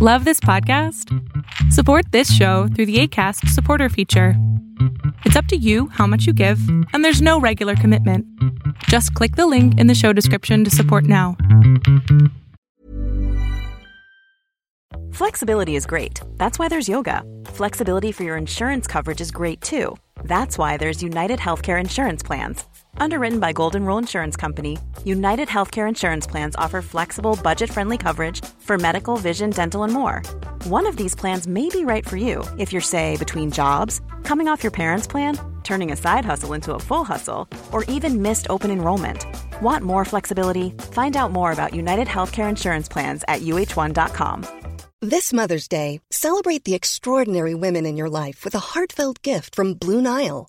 Love this podcast? Support this show through the ACAST supporter feature. It's up to you how much you give, and there's no regular commitment. Just click the link in the show description to support now. Flexibility is great. That's why there's yoga. Flexibility for your insurance coverage is great too. That's why there's United Healthcare Insurance Plans. Underwritten by Golden Rule Insurance Company, United Healthcare Insurance Plans offer flexible, budget friendly coverage for medical, vision, dental, and more. One of these plans may be right for you if you're, say, between jobs, coming off your parents' plan, turning a side hustle into a full hustle, or even missed open enrollment. Want more flexibility? Find out more about United Healthcare Insurance Plans at uh1.com. This Mother's Day, celebrate the extraordinary women in your life with a heartfelt gift from Blue Nile.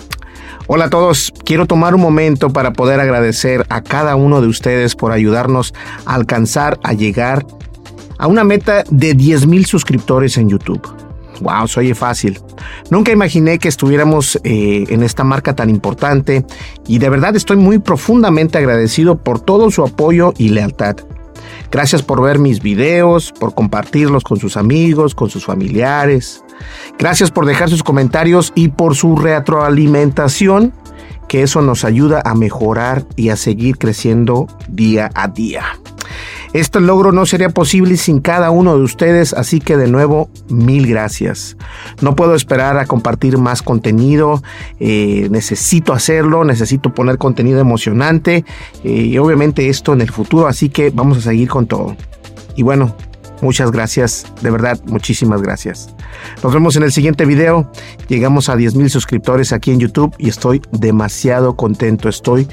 Hola a todos, quiero tomar un momento para poder agradecer a cada uno de ustedes por ayudarnos a alcanzar, a llegar a una meta de 10 mil suscriptores en YouTube. Wow, se oye fácil. Nunca imaginé que estuviéramos eh, en esta marca tan importante y de verdad estoy muy profundamente agradecido por todo su apoyo y lealtad. Gracias por ver mis videos, por compartirlos con sus amigos, con sus familiares. Gracias por dejar sus comentarios y por su retroalimentación, que eso nos ayuda a mejorar y a seguir creciendo día a día. Este logro no sería posible sin cada uno de ustedes, así que de nuevo, mil gracias. No puedo esperar a compartir más contenido, eh, necesito hacerlo, necesito poner contenido emocionante eh, y obviamente esto en el futuro, así que vamos a seguir con todo. Y bueno, muchas gracias, de verdad, muchísimas gracias. Nos vemos en el siguiente video. Llegamos a 10 mil suscriptores aquí en YouTube y estoy demasiado contento. Estoy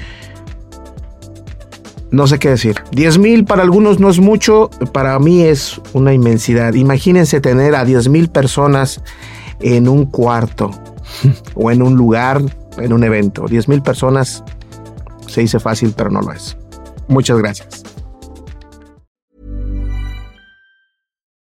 no sé qué decir. 10 mil para algunos no es mucho, para mí es una inmensidad. Imagínense tener a 10 mil personas en un cuarto o en un lugar, en un evento. 10 mil personas se dice fácil, pero no lo es. Muchas gracias.